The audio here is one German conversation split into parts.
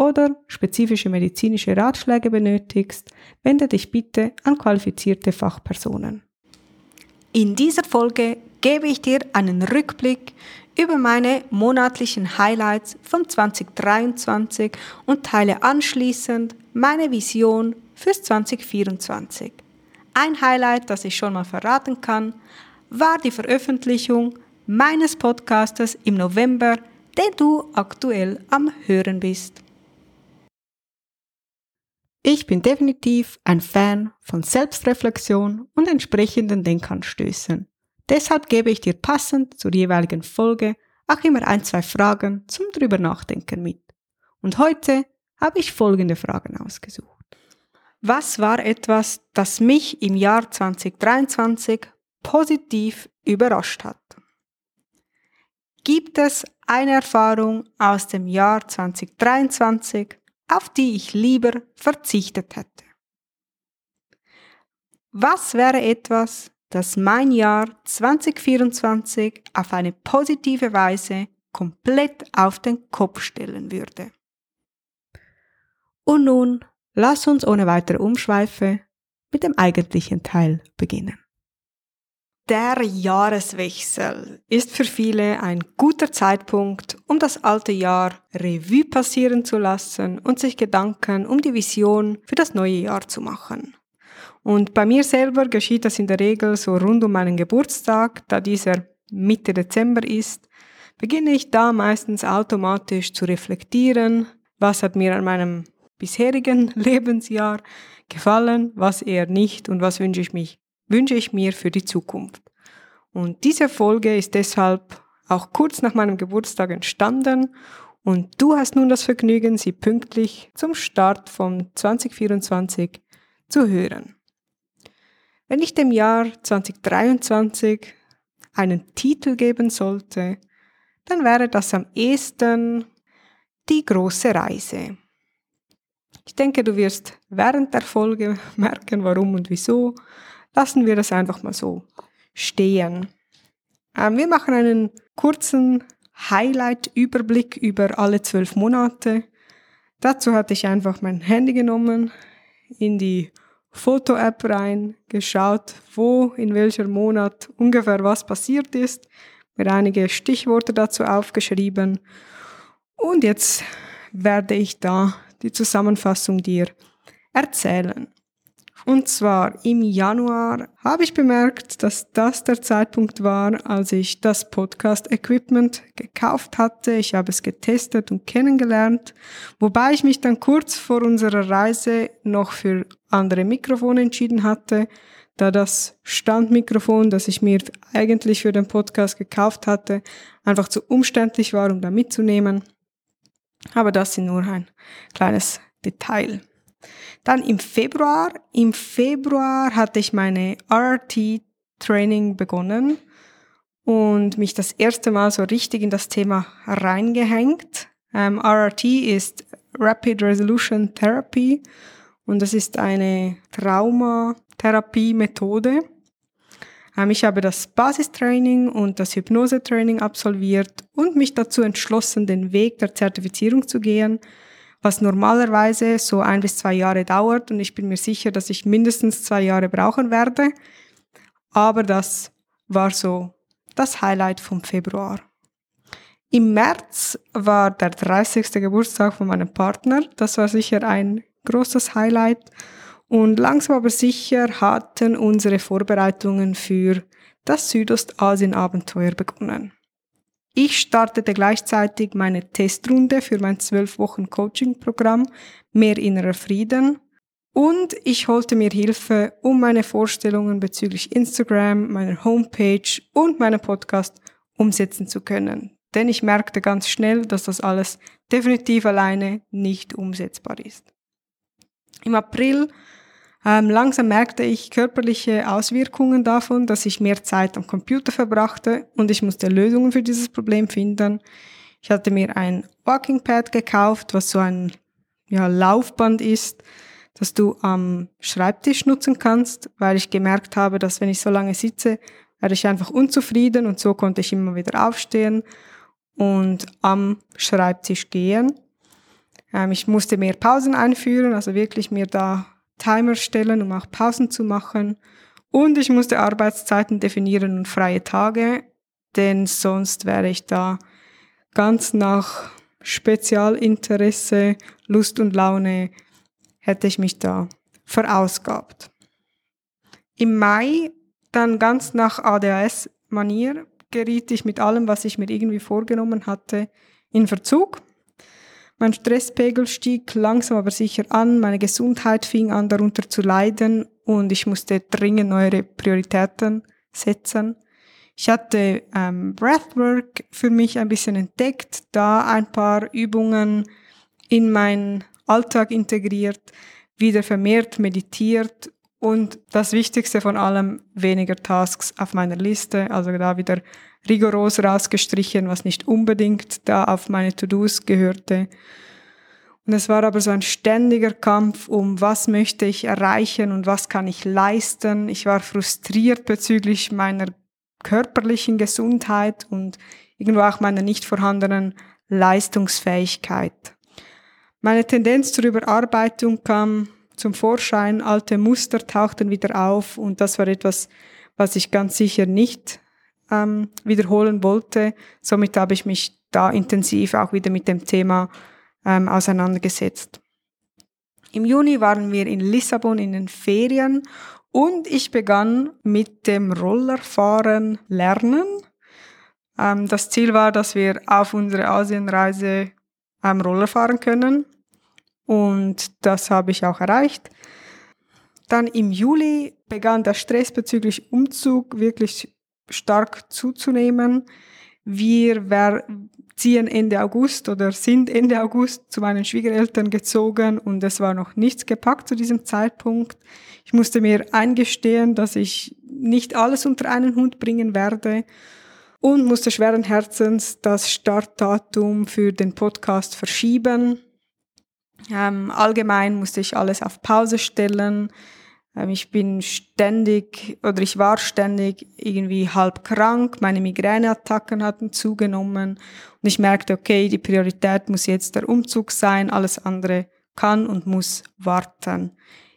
oder spezifische medizinische Ratschläge benötigst, wende dich bitte an qualifizierte Fachpersonen. In dieser Folge gebe ich dir einen Rückblick über meine monatlichen Highlights von 2023 und teile anschließend meine Vision fürs 2024. Ein Highlight, das ich schon mal verraten kann, war die Veröffentlichung meines Podcastes im November, den du aktuell am Hören bist. Ich bin definitiv ein Fan von Selbstreflexion und entsprechenden Denkanstößen. Deshalb gebe ich dir passend zur jeweiligen Folge auch immer ein, zwei Fragen zum drüber nachdenken mit. Und heute habe ich folgende Fragen ausgesucht. Was war etwas, das mich im Jahr 2023 positiv überrascht hat? Gibt es eine Erfahrung aus dem Jahr 2023, auf die ich lieber verzichtet hätte? Was wäre etwas, das mein Jahr 2024 auf eine positive Weise komplett auf den Kopf stellen würde? Und nun lass uns ohne weitere Umschweife mit dem eigentlichen Teil beginnen. Der Jahreswechsel ist für viele ein guter Zeitpunkt, um das alte Jahr Revue passieren zu lassen und sich Gedanken um die Vision für das neue Jahr zu machen. Und bei mir selber geschieht das in der Regel so rund um meinen Geburtstag, da dieser Mitte Dezember ist, beginne ich da meistens automatisch zu reflektieren, was hat mir an meinem bisherigen Lebensjahr gefallen, was eher nicht und was wünsche ich mich wünsche ich mir für die Zukunft. Und diese Folge ist deshalb auch kurz nach meinem Geburtstag entstanden und du hast nun das Vergnügen, sie pünktlich zum Start von 2024 zu hören. Wenn ich dem Jahr 2023 einen Titel geben sollte, dann wäre das am ehesten die große Reise. Ich denke, du wirst während der Folge merken, warum und wieso. Lassen wir das einfach mal so stehen. Ähm, wir machen einen kurzen Highlight-Überblick über alle zwölf Monate. Dazu hatte ich einfach mein Handy genommen, in die Foto-App rein, geschaut, wo in welcher Monat ungefähr was passiert ist, mir einige Stichworte dazu aufgeschrieben und jetzt werde ich da die Zusammenfassung dir erzählen. Und zwar im Januar habe ich bemerkt, dass das der Zeitpunkt war, als ich das Podcast-Equipment gekauft hatte. Ich habe es getestet und kennengelernt, wobei ich mich dann kurz vor unserer Reise noch für andere Mikrofone entschieden hatte, da das Standmikrofon, das ich mir eigentlich für den Podcast gekauft hatte, einfach zu umständlich war, um da mitzunehmen. Aber das ist nur ein kleines Detail. Dann im Februar, im Februar hatte ich meine RRT Training begonnen und mich das erste Mal so richtig in das Thema reingehängt. Ähm, RRT ist Rapid Resolution Therapy und das ist eine Traumatherapie-Methode. Ähm, ich habe das Basistraining und das Hypnosetraining absolviert und mich dazu entschlossen, den Weg der Zertifizierung zu gehen, was normalerweise so ein bis zwei Jahre dauert und ich bin mir sicher, dass ich mindestens zwei Jahre brauchen werde. Aber das war so das Highlight vom Februar. Im März war der 30. Geburtstag von meinem Partner. Das war sicher ein großes Highlight. Und langsam aber sicher hatten unsere Vorbereitungen für das Südostasien-Abenteuer begonnen. Ich startete gleichzeitig meine Testrunde für mein 12 Wochen Coaching-Programm Mehr innerer Frieden und ich holte mir Hilfe, um meine Vorstellungen bezüglich Instagram, meiner Homepage und meinem Podcast umsetzen zu können. Denn ich merkte ganz schnell, dass das alles definitiv alleine nicht umsetzbar ist. Im April ähm, langsam merkte ich körperliche Auswirkungen davon, dass ich mehr Zeit am Computer verbrachte und ich musste Lösungen für dieses Problem finden. Ich hatte mir ein Walking Pad gekauft, was so ein ja, Laufband ist, das du am Schreibtisch nutzen kannst, weil ich gemerkt habe, dass wenn ich so lange sitze, werde ich einfach unzufrieden und so konnte ich immer wieder aufstehen und am Schreibtisch gehen. Ähm, ich musste mehr Pausen einführen, also wirklich mir da Timer stellen, um auch Pausen zu machen. Und ich musste Arbeitszeiten definieren und freie Tage, denn sonst wäre ich da ganz nach Spezialinteresse, Lust und Laune, hätte ich mich da verausgabt. Im Mai, dann ganz nach ADHS-Manier, geriet ich mit allem, was ich mir irgendwie vorgenommen hatte, in Verzug. Mein Stresspegel stieg langsam aber sicher an, meine Gesundheit fing an darunter zu leiden und ich musste dringend neue Prioritäten setzen. Ich hatte ähm, Breathwork für mich ein bisschen entdeckt, da ein paar Übungen in meinen Alltag integriert, wieder vermehrt meditiert und das Wichtigste von allem, weniger Tasks auf meiner Liste, also da wieder rigoros rausgestrichen, was nicht unbedingt da auf meine To-Dos gehörte. Und es war aber so ein ständiger Kampf um, was möchte ich erreichen und was kann ich leisten. Ich war frustriert bezüglich meiner körperlichen Gesundheit und irgendwo auch meiner nicht vorhandenen Leistungsfähigkeit. Meine Tendenz zur Überarbeitung kam zum Vorschein, alte Muster tauchten wieder auf und das war etwas, was ich ganz sicher nicht ähm, wiederholen wollte. Somit habe ich mich da intensiv auch wieder mit dem Thema ähm, auseinandergesetzt. Im Juni waren wir in Lissabon in den Ferien und ich begann mit dem Rollerfahren lernen. Ähm, das Ziel war, dass wir auf unsere Asienreise ähm, Roller fahren können und das habe ich auch erreicht. Dann im Juli begann der Stress bezüglich Umzug wirklich stark zuzunehmen. Wir ziehen Ende August oder sind Ende August zu meinen Schwiegereltern gezogen und es war noch nichts gepackt zu diesem Zeitpunkt. Ich musste mir eingestehen, dass ich nicht alles unter einen Hund bringen werde und musste schweren Herzens das Startdatum für den Podcast verschieben. Ähm, allgemein musste ich alles auf Pause stellen. Ähm, ich bin ständig oder ich war ständig irgendwie halb krank. Meine Migräneattacken hatten zugenommen und ich merkte, okay, die Priorität muss jetzt der Umzug sein. Alles andere kann und muss warten.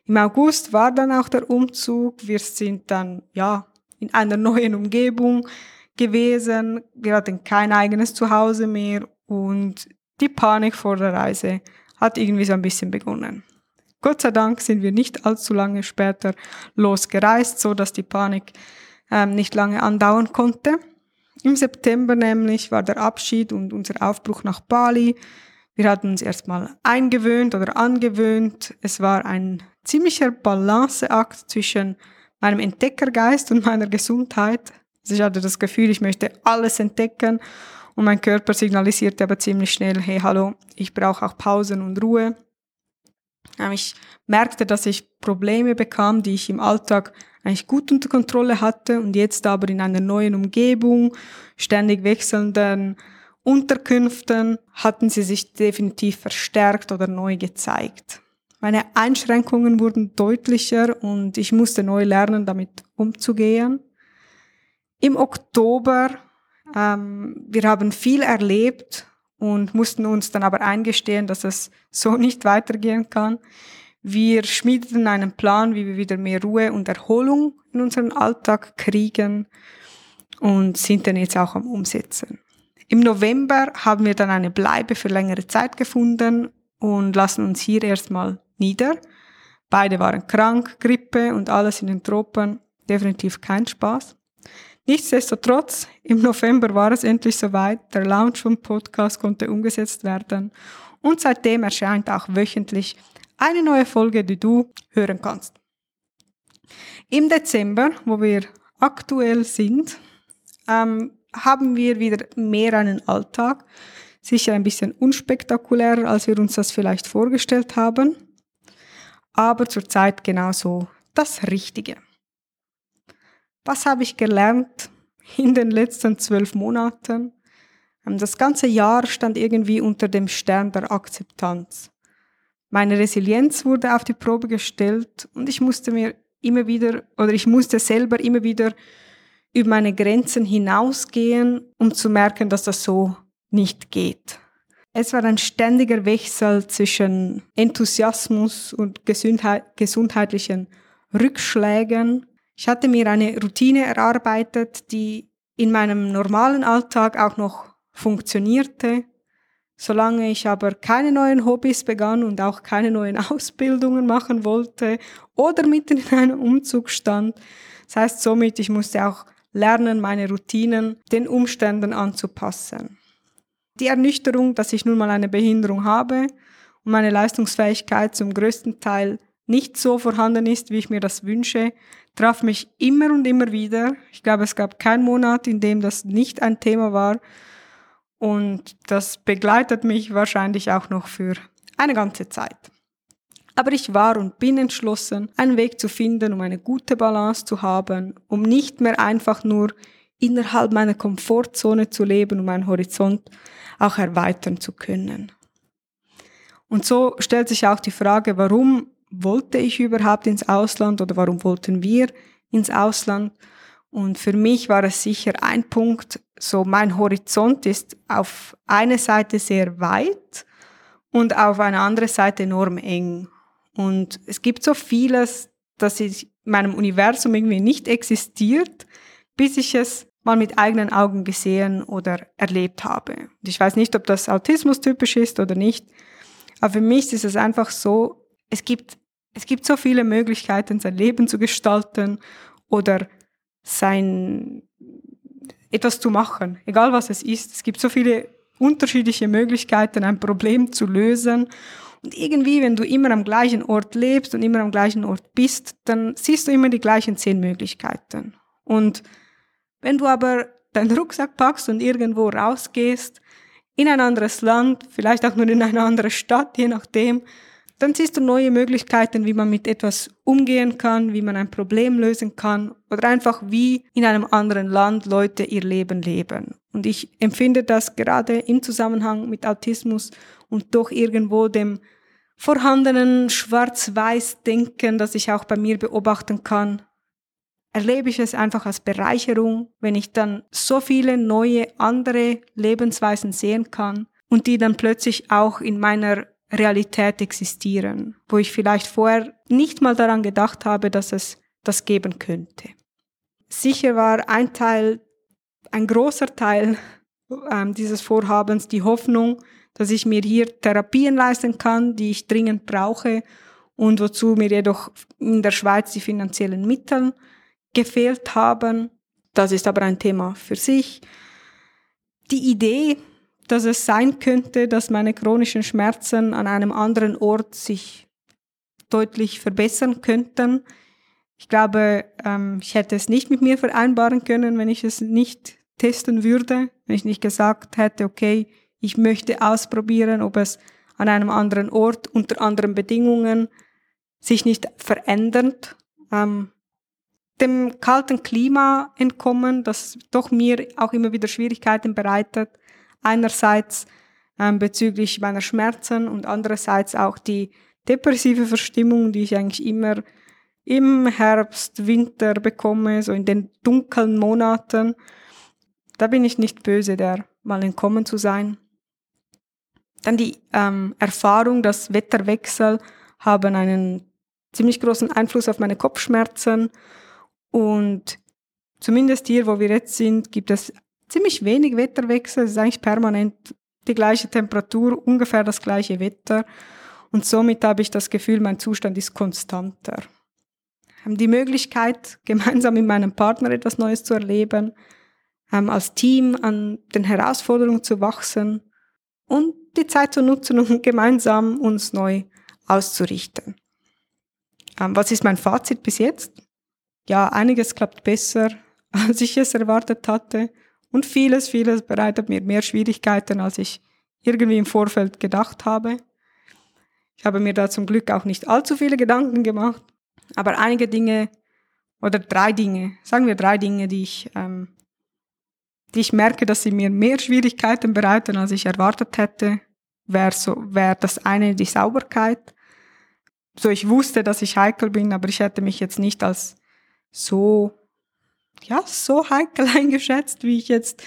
Im August war dann auch der Umzug. Wir sind dann, ja, in einer neuen Umgebung gewesen. Wir hatten kein eigenes Zuhause mehr und die Panik vor der Reise hat irgendwie so ein bisschen begonnen. Gott sei Dank sind wir nicht allzu lange später losgereist, so dass die Panik ähm, nicht lange andauern konnte. Im September nämlich war der Abschied und unser Aufbruch nach Bali. Wir hatten uns erstmal eingewöhnt oder angewöhnt. Es war ein ziemlicher Balanceakt zwischen meinem Entdeckergeist und meiner Gesundheit. Also ich hatte das Gefühl, ich möchte alles entdecken und mein Körper signalisierte aber ziemlich schnell, hey, hallo, ich brauche auch Pausen und Ruhe. Ich merkte, dass ich Probleme bekam, die ich im Alltag eigentlich gut unter Kontrolle hatte und jetzt aber in einer neuen Umgebung, ständig wechselnden Unterkünften hatten sie sich definitiv verstärkt oder neu gezeigt. Meine Einschränkungen wurden deutlicher und ich musste neu lernen, damit umzugehen. Im Oktober, ähm, wir haben viel erlebt und mussten uns dann aber eingestehen, dass es so nicht weitergehen kann. Wir schmiedeten einen Plan, wie wir wieder mehr Ruhe und Erholung in unseren Alltag kriegen und sind dann jetzt auch am Umsetzen. Im November haben wir dann eine Bleibe für längere Zeit gefunden und lassen uns hier erstmal nieder. Beide waren krank, Grippe und alles in den Tropen. Definitiv kein Spaß. Nichtsdestotrotz, im November war es endlich soweit. Der Launch vom Podcast konnte umgesetzt werden. Und seitdem erscheint auch wöchentlich eine neue Folge, die du hören kannst. Im Dezember, wo wir aktuell sind, ähm, haben wir wieder mehr einen Alltag. Sicher ein bisschen unspektakulärer, als wir uns das vielleicht vorgestellt haben, aber zurzeit genauso das Richtige. Was habe ich gelernt in den letzten zwölf Monaten? Ähm, das ganze Jahr stand irgendwie unter dem Stern der Akzeptanz. Meine Resilienz wurde auf die Probe gestellt und ich musste mir immer wieder oder ich musste selber immer wieder über meine Grenzen hinausgehen, um zu merken, dass das so nicht geht. Es war ein ständiger Wechsel zwischen Enthusiasmus und Gesundheit, gesundheitlichen Rückschlägen. Ich hatte mir eine Routine erarbeitet, die in meinem normalen Alltag auch noch funktionierte. Solange ich aber keine neuen Hobbys begann und auch keine neuen Ausbildungen machen wollte oder mitten in einem Umzug stand, das heißt somit, ich musste auch lernen, meine Routinen den Umständen anzupassen. Die Ernüchterung, dass ich nun mal eine Behinderung habe und meine Leistungsfähigkeit zum größten Teil nicht so vorhanden ist, wie ich mir das wünsche, traf mich immer und immer wieder. Ich glaube, es gab keinen Monat, in dem das nicht ein Thema war und das begleitet mich wahrscheinlich auch noch für eine ganze Zeit. Aber ich war und bin entschlossen, einen Weg zu finden, um eine gute Balance zu haben, um nicht mehr einfach nur innerhalb meiner Komfortzone zu leben, um meinen Horizont auch erweitern zu können. Und so stellt sich auch die Frage, warum wollte ich überhaupt ins Ausland oder warum wollten wir ins Ausland? Und für mich war es sicher ein Punkt, so mein Horizont ist auf eine Seite sehr weit und auf eine andere Seite enorm eng. Und es gibt so vieles, das in meinem Universum irgendwie nicht existiert, bis ich es mal mit eigenen Augen gesehen oder erlebt habe. Und ich weiß nicht, ob das Autismus typisch ist oder nicht, aber für mich ist es einfach so, es gibt, es gibt so viele Möglichkeiten, sein Leben zu gestalten oder sein etwas zu machen, egal was es ist. Es gibt so viele unterschiedliche Möglichkeiten, ein Problem zu lösen. Und irgendwie, wenn du immer am gleichen Ort lebst und immer am gleichen Ort bist, dann siehst du immer die gleichen zehn Möglichkeiten. Und wenn du aber deinen Rucksack packst und irgendwo rausgehst, in ein anderes Land, vielleicht auch nur in eine andere Stadt, je nachdem, dann siehst du neue Möglichkeiten, wie man mit etwas umgehen kann, wie man ein Problem lösen kann oder einfach wie in einem anderen Land Leute ihr Leben leben. Und ich empfinde das gerade im Zusammenhang mit Autismus und doch irgendwo dem vorhandenen Schwarz-Weiß-Denken, das ich auch bei mir beobachten kann, erlebe ich es einfach als Bereicherung, wenn ich dann so viele neue andere Lebensweisen sehen kann und die dann plötzlich auch in meiner Realität existieren, wo ich vielleicht vorher nicht mal daran gedacht habe, dass es das geben könnte. Sicher war ein Teil, ein großer Teil ähm, dieses Vorhabens die Hoffnung, dass ich mir hier Therapien leisten kann, die ich dringend brauche und wozu mir jedoch in der Schweiz die finanziellen Mittel gefehlt haben. Das ist aber ein Thema für sich. Die Idee, dass es sein könnte, dass meine chronischen Schmerzen an einem anderen Ort sich deutlich verbessern könnten. Ich glaube, ähm, ich hätte es nicht mit mir vereinbaren können, wenn ich es nicht testen würde, wenn ich nicht gesagt hätte, okay, ich möchte ausprobieren, ob es an einem anderen Ort unter anderen Bedingungen sich nicht verändert, ähm, dem kalten Klima entkommen, das doch mir auch immer wieder Schwierigkeiten bereitet. Einerseits ähm, bezüglich meiner Schmerzen und andererseits auch die depressive Verstimmung, die ich eigentlich immer im Herbst, Winter bekomme, so in den dunklen Monaten. Da bin ich nicht böse, der mal entkommen zu sein. Dann die ähm, Erfahrung, dass Wetterwechsel haben einen ziemlich großen Einfluss auf meine Kopfschmerzen und zumindest hier, wo wir jetzt sind, gibt es ziemlich wenig Wetterwechsel. Es ist eigentlich permanent die gleiche Temperatur, ungefähr das gleiche Wetter. Und somit habe ich das Gefühl, mein Zustand ist konstanter. Haben die Möglichkeit, gemeinsam mit meinem Partner etwas Neues zu erleben, als Team an den Herausforderungen zu wachsen und die Zeit zu nutzen, um gemeinsam uns neu auszurichten. Ähm, was ist mein Fazit bis jetzt? Ja, einiges klappt besser, als ich es erwartet hatte. Und vieles, vieles bereitet mir mehr Schwierigkeiten, als ich irgendwie im Vorfeld gedacht habe. Ich habe mir da zum Glück auch nicht allzu viele Gedanken gemacht, aber einige Dinge oder drei Dinge, sagen wir drei Dinge, die ich, ähm, die ich merke, dass sie mir mehr Schwierigkeiten bereiten, als ich erwartet hätte, wäre so, wäre das eine die Sauberkeit. So, ich wusste, dass ich heikel bin, aber ich hätte mich jetzt nicht als so, ja, so heikel eingeschätzt, wie ich jetzt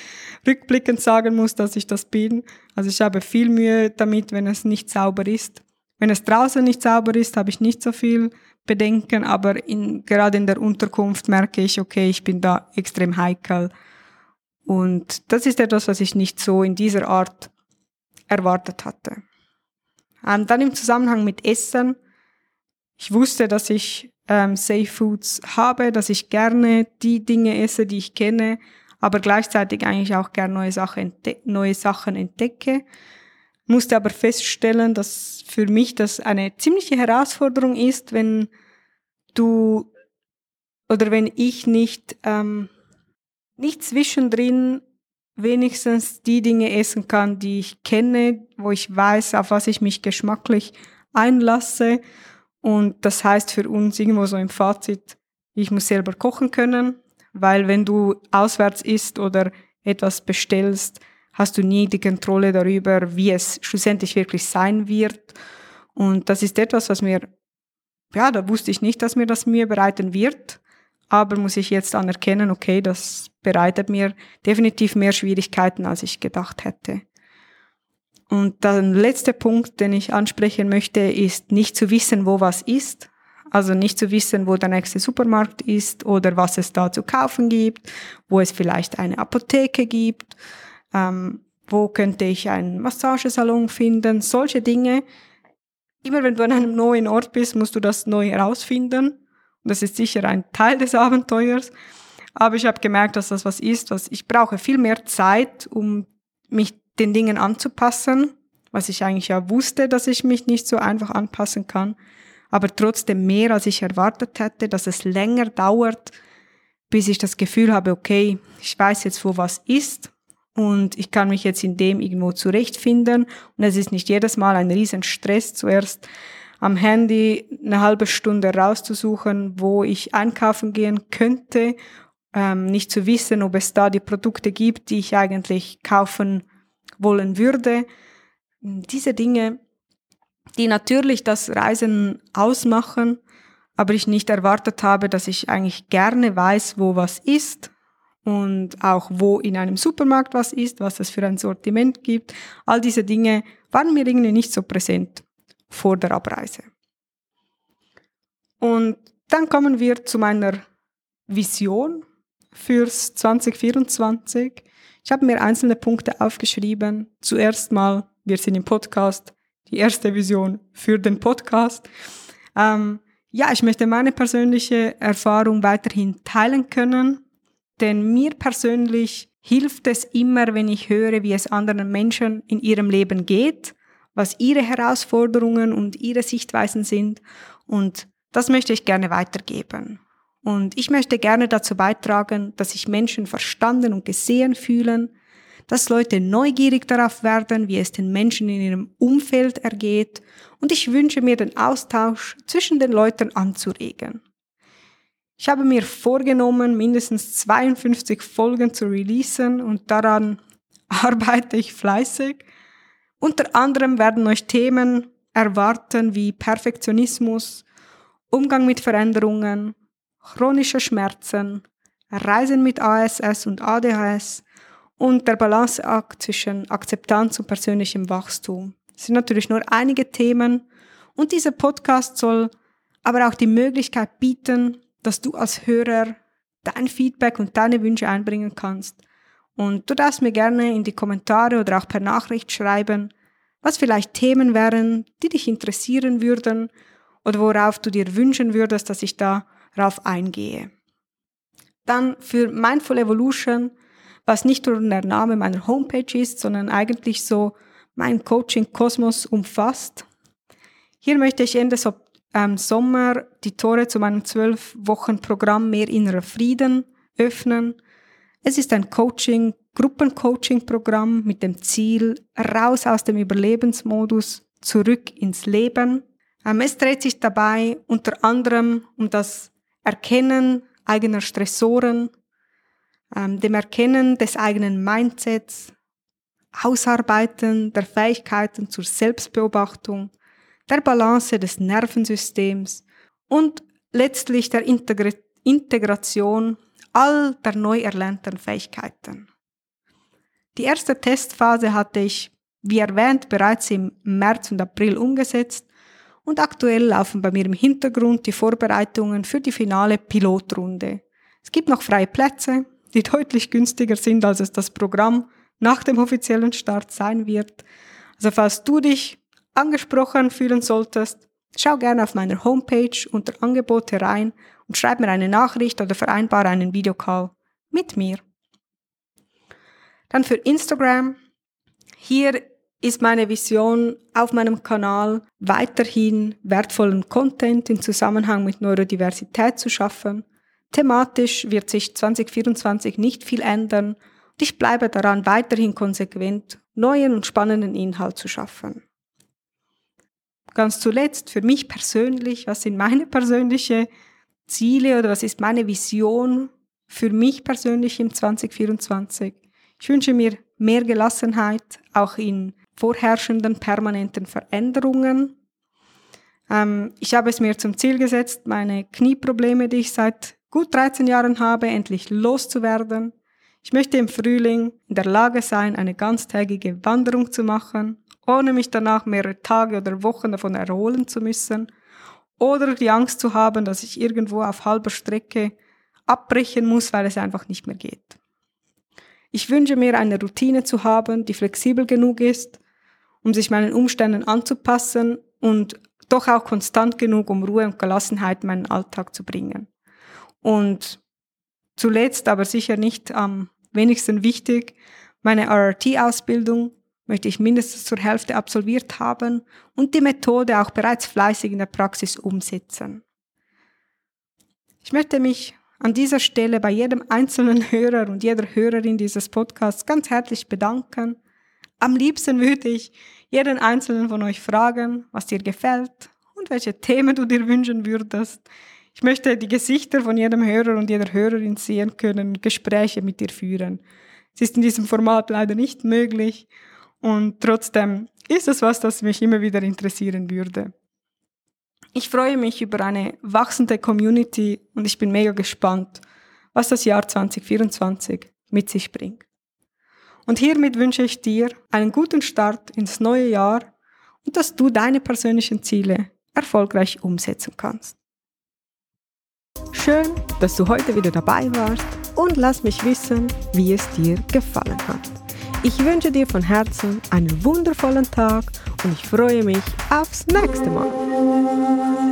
rückblickend sagen muss, dass ich das bin. Also ich habe viel Mühe damit, wenn es nicht sauber ist. Wenn es draußen nicht sauber ist, habe ich nicht so viel Bedenken, aber in, gerade in der Unterkunft merke ich, okay, ich bin da extrem heikel. Und das ist etwas, was ich nicht so in dieser Art erwartet hatte. Ähm, dann im Zusammenhang mit Essen. Ich wusste, dass ich ähm, Safe Foods habe, dass ich gerne die Dinge esse, die ich kenne, aber gleichzeitig eigentlich auch gerne neue Sachen, neue Sachen entdecke. Musste aber feststellen, dass für mich das eine ziemliche Herausforderung ist, wenn du oder wenn ich nicht, ähm, nicht zwischendrin wenigstens die Dinge essen kann, die ich kenne, wo ich weiß, auf was ich mich geschmacklich einlasse. Und das heißt für uns irgendwo so im Fazit, ich muss selber kochen können, weil wenn du auswärts isst oder etwas bestellst, hast du nie die Kontrolle darüber, wie es schlussendlich wirklich sein wird. Und das ist etwas, was mir, ja, da wusste ich nicht, dass mir das Mühe bereiten wird. Aber muss ich jetzt anerkennen, okay, das bereitet mir definitiv mehr Schwierigkeiten, als ich gedacht hätte. Und der letzte Punkt, den ich ansprechen möchte, ist nicht zu wissen, wo was ist. Also nicht zu wissen, wo der nächste Supermarkt ist oder was es da zu kaufen gibt, wo es vielleicht eine Apotheke gibt, ähm, wo könnte ich einen Massagesalon finden, solche Dinge. Immer wenn du an einem neuen Ort bist, musst du das neu herausfinden. Und das ist sicher ein Teil des Abenteuers. Aber ich habe gemerkt, dass das was ist, was ich brauche viel mehr Zeit, um mich den Dingen anzupassen, was ich eigentlich ja wusste, dass ich mich nicht so einfach anpassen kann, aber trotzdem mehr, als ich erwartet hätte, dass es länger dauert, bis ich das Gefühl habe, okay, ich weiß jetzt, wo was ist und ich kann mich jetzt in dem irgendwo zurechtfinden. Und es ist nicht jedes Mal ein riesen Stress, zuerst am Handy eine halbe Stunde rauszusuchen, wo ich einkaufen gehen könnte ähm, nicht zu wissen, ob es da die Produkte gibt, die ich eigentlich kaufen wollen würde. Diese Dinge, die natürlich das Reisen ausmachen, aber ich nicht erwartet habe, dass ich eigentlich gerne weiß, wo was ist und auch wo in einem Supermarkt was ist, was es für ein Sortiment gibt. All diese Dinge waren mir irgendwie nicht so präsent vor der Abreise. Und dann kommen wir zu meiner Vision fürs 2024. Ich habe mir einzelne Punkte aufgeschrieben. Zuerst mal, wir sind im Podcast, die erste Vision für den Podcast. Ähm, ja, ich möchte meine persönliche Erfahrung weiterhin teilen können, denn mir persönlich hilft es immer, wenn ich höre, wie es anderen Menschen in ihrem Leben geht, was ihre Herausforderungen und ihre Sichtweisen sind und das möchte ich gerne weitergeben. Und ich möchte gerne dazu beitragen, dass sich Menschen verstanden und gesehen fühlen, dass Leute neugierig darauf werden, wie es den Menschen in ihrem Umfeld ergeht. Und ich wünsche mir den Austausch zwischen den Leuten anzuregen. Ich habe mir vorgenommen, mindestens 52 Folgen zu releasen und daran arbeite ich fleißig. Unter anderem werden euch Themen erwarten wie Perfektionismus, Umgang mit Veränderungen, chronische Schmerzen, Reisen mit ASS und ADHS und der Balanceakt zwischen Akzeptanz und persönlichem Wachstum. Das sind natürlich nur einige Themen und dieser Podcast soll aber auch die Möglichkeit bieten, dass du als Hörer dein Feedback und deine Wünsche einbringen kannst. Und du darfst mir gerne in die Kommentare oder auch per Nachricht schreiben, was vielleicht Themen wären, die dich interessieren würden oder worauf du dir wünschen würdest, dass ich darauf eingehe. Dann für Mindful Evolution, was nicht nur der Name meiner Homepage ist, sondern eigentlich so mein Coaching-Kosmos umfasst. Hier möchte ich Ende ähm, Sommer die Tore zu meinem zwölf Wochen Programm Mehr innerer Frieden öffnen. Es ist ein Coaching, Gruppencoaching-Programm mit dem Ziel, raus aus dem Überlebensmodus, zurück ins Leben. Ähm, es dreht sich dabei unter anderem um das Erkennen eigener Stressoren, ähm, dem Erkennen des eigenen Mindsets, Ausarbeiten der Fähigkeiten zur Selbstbeobachtung, der Balance des Nervensystems und letztlich der Integra Integration all der neu erlernten Fähigkeiten. Die erste Testphase hatte ich, wie erwähnt, bereits im März und April umgesetzt und aktuell laufen bei mir im Hintergrund die Vorbereitungen für die finale Pilotrunde. Es gibt noch freie Plätze, die deutlich günstiger sind, als es das Programm nach dem offiziellen Start sein wird. Also falls du dich angesprochen fühlen solltest, schau gerne auf meiner Homepage unter Angebote rein und schreib mir eine Nachricht oder vereinbare einen Videocall mit mir. Dann für Instagram. Hier ist meine Vision auf meinem Kanal weiterhin wertvollen Content im Zusammenhang mit Neurodiversität zu schaffen. Thematisch wird sich 2024 nicht viel ändern und ich bleibe daran, weiterhin konsequent neuen und spannenden Inhalt zu schaffen ganz zuletzt für mich persönlich, was sind meine persönlichen Ziele oder was ist meine Vision für mich persönlich im 2024? Ich wünsche mir mehr Gelassenheit, auch in vorherrschenden permanenten Veränderungen. Ähm, ich habe es mir zum Ziel gesetzt, meine Knieprobleme, die ich seit gut 13 Jahren habe, endlich loszuwerden. Ich möchte im Frühling in der Lage sein, eine ganztägige Wanderung zu machen ohne mich danach mehrere Tage oder Wochen davon erholen zu müssen oder die Angst zu haben, dass ich irgendwo auf halber Strecke abbrechen muss, weil es einfach nicht mehr geht. Ich wünsche mir eine Routine zu haben, die flexibel genug ist, um sich meinen Umständen anzupassen und doch auch konstant genug, um Ruhe und Gelassenheit in meinen Alltag zu bringen. Und zuletzt, aber sicher nicht am wenigsten wichtig, meine RRT-Ausbildung möchte ich mindestens zur Hälfte absolviert haben und die Methode auch bereits fleißig in der Praxis umsetzen. Ich möchte mich an dieser Stelle bei jedem einzelnen Hörer und jeder Hörerin dieses Podcasts ganz herzlich bedanken. Am liebsten würde ich jeden einzelnen von euch fragen, was dir gefällt und welche Themen du dir wünschen würdest. Ich möchte die Gesichter von jedem Hörer und jeder Hörerin sehen können, Gespräche mit dir führen. Es ist in diesem Format leider nicht möglich und trotzdem ist es was, das mich immer wieder interessieren würde. Ich freue mich über eine wachsende Community und ich bin mega gespannt, was das Jahr 2024 mit sich bringt. Und hiermit wünsche ich dir einen guten Start ins neue Jahr und dass du deine persönlichen Ziele erfolgreich umsetzen kannst. Schön, dass du heute wieder dabei warst und lass mich wissen, wie es dir gefallen hat. Ich wünsche dir von Herzen einen wundervollen Tag und ich freue mich aufs nächste Mal.